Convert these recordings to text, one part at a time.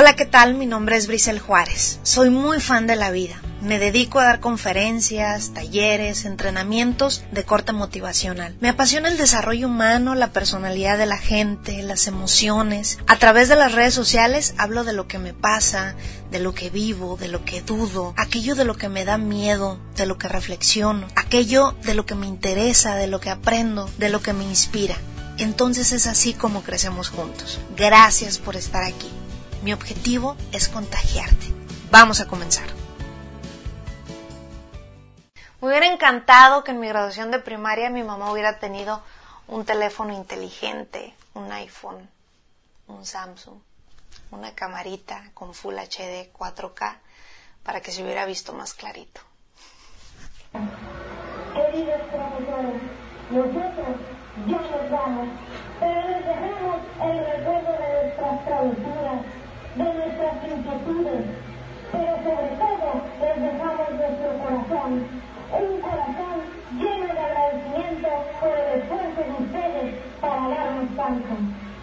Hola, ¿qué tal? Mi nombre es Brisel Juárez. Soy muy fan de la vida. Me dedico a dar conferencias, talleres, entrenamientos de corte motivacional. Me apasiona el desarrollo humano, la personalidad de la gente, las emociones. A través de las redes sociales hablo de lo que me pasa, de lo que vivo, de lo que dudo, aquello de lo que me da miedo, de lo que reflexiono, aquello de lo que me interesa, de lo que aprendo, de lo que me inspira. Entonces es así como crecemos juntos. Gracias por estar aquí. Mi objetivo es contagiarte. Vamos a comenzar. Me hubiera encantado que en mi graduación de primaria mi mamá hubiera tenido un teléfono inteligente, un iPhone, un Samsung, una camarita con Full HD 4K para que se hubiera visto más clarito. Queridos profesores, nosotros ya nos vamos, pero les dejamos el recuerdo de nuestras travesuras de nuestras inquietudes, pero sobre todo les dejamos nuestro corazón, un corazón lleno de agradecimiento por el esfuerzo de ustedes para darnos tanto.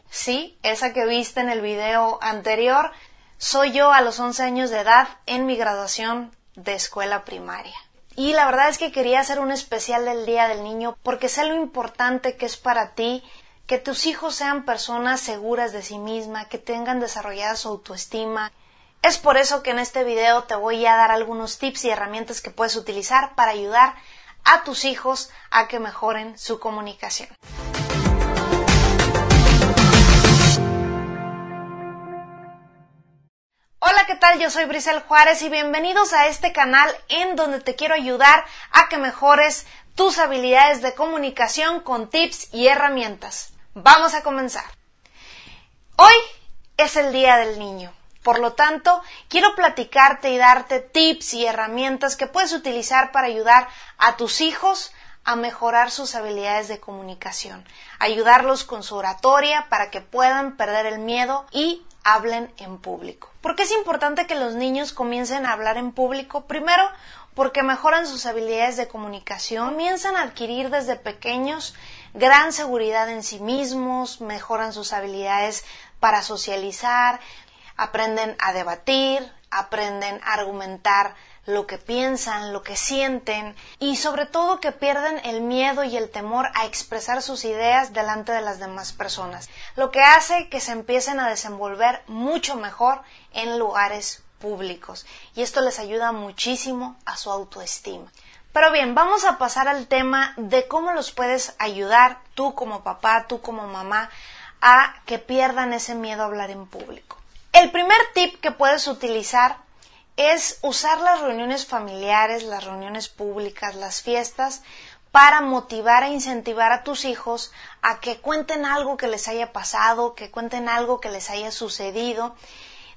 Sí, esa que viste en el video anterior, soy yo a los 11 años de edad en mi graduación de escuela primaria. Y la verdad es que quería hacer un especial del Día del Niño porque sé lo importante que es para ti que tus hijos sean personas seguras de sí mismas, que tengan desarrollada su autoestima. Es por eso que en este video te voy a dar algunos tips y herramientas que puedes utilizar para ayudar a tus hijos a que mejoren su comunicación. Hola, ¿qué tal? Yo soy Brisel Juárez y bienvenidos a este canal en donde te quiero ayudar a que mejores tus habilidades de comunicación con tips y herramientas. Vamos a comenzar. Hoy es el Día del Niño. Por lo tanto, quiero platicarte y darte tips y herramientas que puedes utilizar para ayudar a tus hijos a mejorar sus habilidades de comunicación, ayudarlos con su oratoria para que puedan perder el miedo y hablen en público. ¿Por qué es importante que los niños comiencen a hablar en público? Primero, porque mejoran sus habilidades de comunicación, comienzan a adquirir desde pequeños gran seguridad en sí mismos, mejoran sus habilidades para socializar, aprenden a debatir, aprenden a argumentar lo que piensan, lo que sienten y sobre todo que pierden el miedo y el temor a expresar sus ideas delante de las demás personas, lo que hace que se empiecen a desenvolver mucho mejor en lugares públicos y esto les ayuda muchísimo a su autoestima. Pero bien, vamos a pasar al tema de cómo los puedes ayudar tú como papá, tú como mamá, a que pierdan ese miedo a hablar en público. El primer tip que puedes utilizar es usar las reuniones familiares, las reuniones públicas, las fiestas, para motivar e incentivar a tus hijos a que cuenten algo que les haya pasado, que cuenten algo que les haya sucedido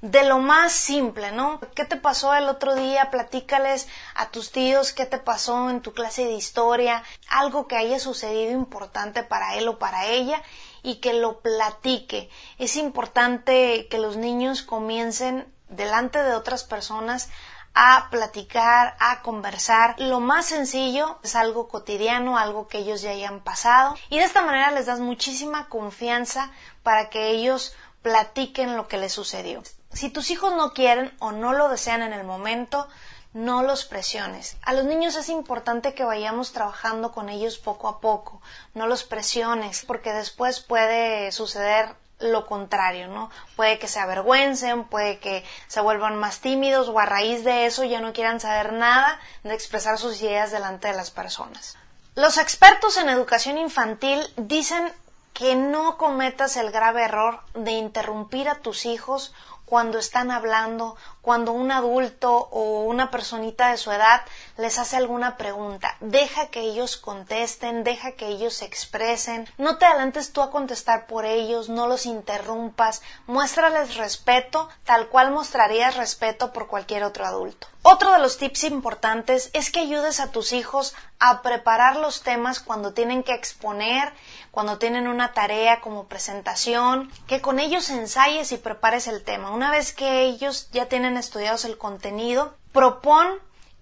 de lo más simple, ¿no? ¿Qué te pasó el otro día? Platícales a tus tíos qué te pasó en tu clase de historia, algo que haya sucedido importante para él o para ella y que lo platique. Es importante que los niños comiencen delante de otras personas a platicar, a conversar. Lo más sencillo es algo cotidiano, algo que ellos ya hayan pasado y de esta manera les das muchísima confianza para que ellos platiquen lo que les sucedió. Si tus hijos no quieren o no lo desean en el momento, no los presiones. A los niños es importante que vayamos trabajando con ellos poco a poco, no los presiones, porque después puede suceder lo contrario, ¿no? Puede que se avergüencen, puede que se vuelvan más tímidos o a raíz de eso ya no quieran saber nada de expresar sus ideas delante de las personas. Los expertos en educación infantil dicen que no cometas el grave error de interrumpir a tus hijos cuando están hablando, cuando un adulto o una personita de su edad les hace alguna pregunta. Deja que ellos contesten, deja que ellos se expresen. No te adelantes tú a contestar por ellos, no los interrumpas. Muéstrales respeto, tal cual mostrarías respeto por cualquier otro adulto. Otro de los tips importantes es que ayudes a tus hijos a preparar los temas cuando tienen que exponer, cuando tienen una tarea como presentación, que con ellos ensayes y prepares el tema. Una vez que ellos ya tienen estudiados el contenido, propon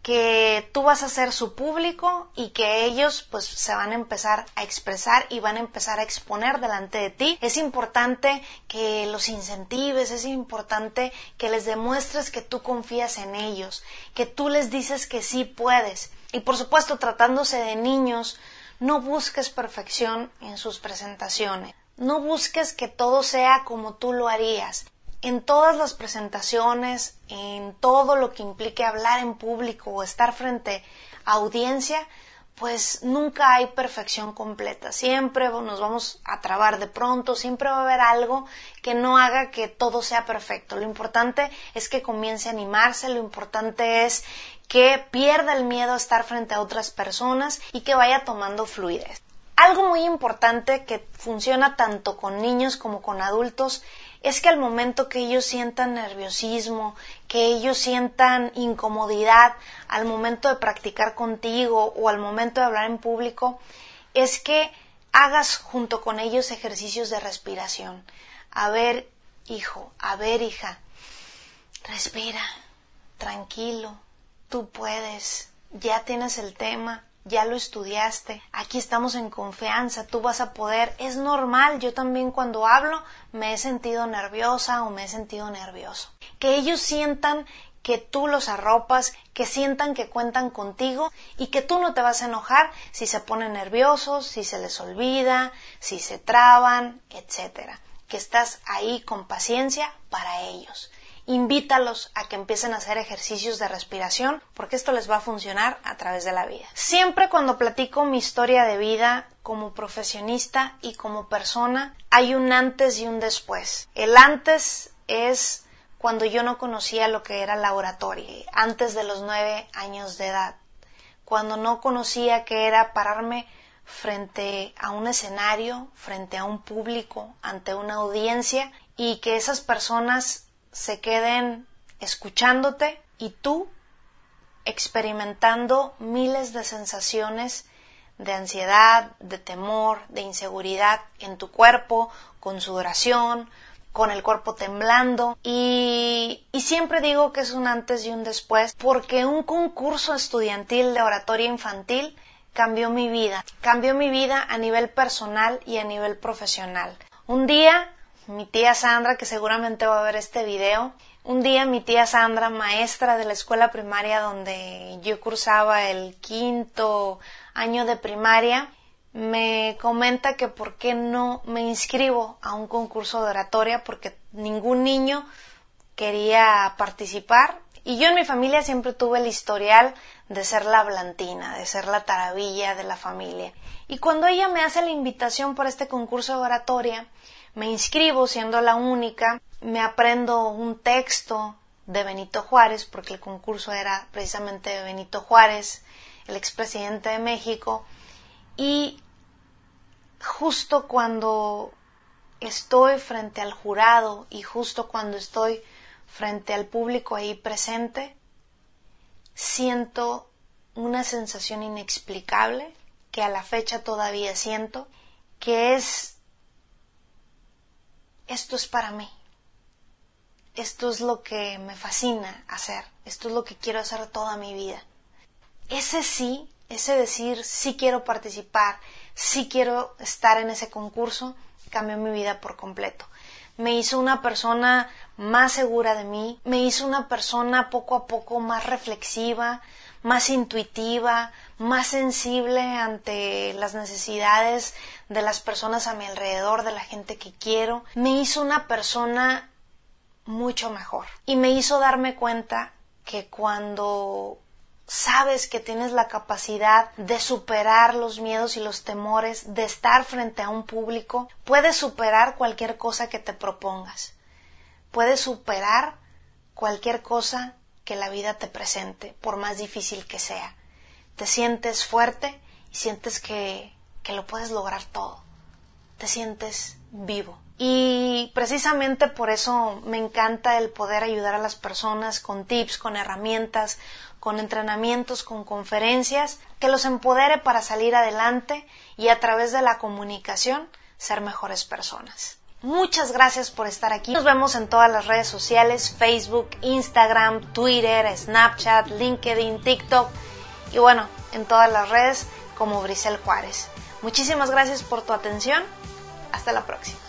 que tú vas a ser su público y que ellos pues se van a empezar a expresar y van a empezar a exponer delante de ti. Es importante que los incentives, es importante que les demuestres que tú confías en ellos, que tú les dices que sí puedes. Y por supuesto, tratándose de niños, no busques perfección en sus presentaciones. No busques que todo sea como tú lo harías en todas las presentaciones, en todo lo que implique hablar en público o estar frente a audiencia, pues nunca hay perfección completa. Siempre nos vamos a trabar de pronto, siempre va a haber algo que no haga que todo sea perfecto. Lo importante es que comience a animarse, lo importante es que pierda el miedo a estar frente a otras personas y que vaya tomando fluidez. Algo muy importante que funciona tanto con niños como con adultos es que al momento que ellos sientan nerviosismo, que ellos sientan incomodidad al momento de practicar contigo o al momento de hablar en público, es que hagas junto con ellos ejercicios de respiración. A ver, hijo, a ver, hija, respira, tranquilo, tú puedes, ya tienes el tema, ya lo estudiaste, aquí estamos en confianza, tú vas a poder, es normal, yo también cuando hablo me he sentido nerviosa o me he sentido nervioso. Que ellos sientan que tú los arropas, que sientan que cuentan contigo y que tú no te vas a enojar si se ponen nerviosos, si se les olvida, si se traban, etcétera. Que estás ahí con paciencia para ellos invítalos a que empiecen a hacer ejercicios de respiración porque esto les va a funcionar a través de la vida. Siempre cuando platico mi historia de vida como profesionista y como persona, hay un antes y un después. El antes es cuando yo no conocía lo que era la oratoria, antes de los nueve años de edad, cuando no conocía que era pararme frente a un escenario, frente a un público, ante una audiencia y que esas personas se queden escuchándote y tú experimentando miles de sensaciones de ansiedad, de temor, de inseguridad en tu cuerpo, con sudoración, con el cuerpo temblando y, y, siempre digo que es un antes y un después porque un concurso estudiantil de oratoria infantil cambió mi vida, cambió mi vida a nivel personal y a nivel profesional. Un día mi tía Sandra, que seguramente va a ver este video. Un día mi tía Sandra, maestra de la escuela primaria donde yo cursaba el quinto año de primaria, me comenta que por qué no me inscribo a un concurso de oratoria porque ningún niño quería participar. Y yo en mi familia siempre tuve el historial de ser la blantina, de ser la taravilla de la familia. Y cuando ella me hace la invitación por este concurso de oratoria, me inscribo siendo la única, me aprendo un texto de Benito Juárez, porque el concurso era precisamente de Benito Juárez, el expresidente de México, y justo cuando estoy frente al jurado y justo cuando estoy frente al público ahí presente, siento una sensación inexplicable que a la fecha todavía siento, que es esto es para mí. Esto es lo que me fascina hacer. Esto es lo que quiero hacer toda mi vida. Ese sí, ese decir sí quiero participar, sí quiero estar en ese concurso, cambió mi vida por completo. Me hizo una persona más segura de mí, me hizo una persona poco a poco más reflexiva, más intuitiva, más sensible ante las necesidades de las personas a mi alrededor, de la gente que quiero, me hizo una persona mucho mejor. Y me hizo darme cuenta que cuando sabes que tienes la capacidad de superar los miedos y los temores, de estar frente a un público, puedes superar cualquier cosa que te propongas. Puedes superar cualquier cosa que la vida te presente, por más difícil que sea. Te sientes fuerte y sientes que, que lo puedes lograr todo. Te sientes vivo. Y precisamente por eso me encanta el poder ayudar a las personas con tips, con herramientas, con entrenamientos, con conferencias, que los empodere para salir adelante y a través de la comunicación ser mejores personas. Muchas gracias por estar aquí. Nos vemos en todas las redes sociales, Facebook, Instagram, Twitter, Snapchat, LinkedIn, TikTok y bueno, en todas las redes como Brisel Juárez. Muchísimas gracias por tu atención. Hasta la próxima.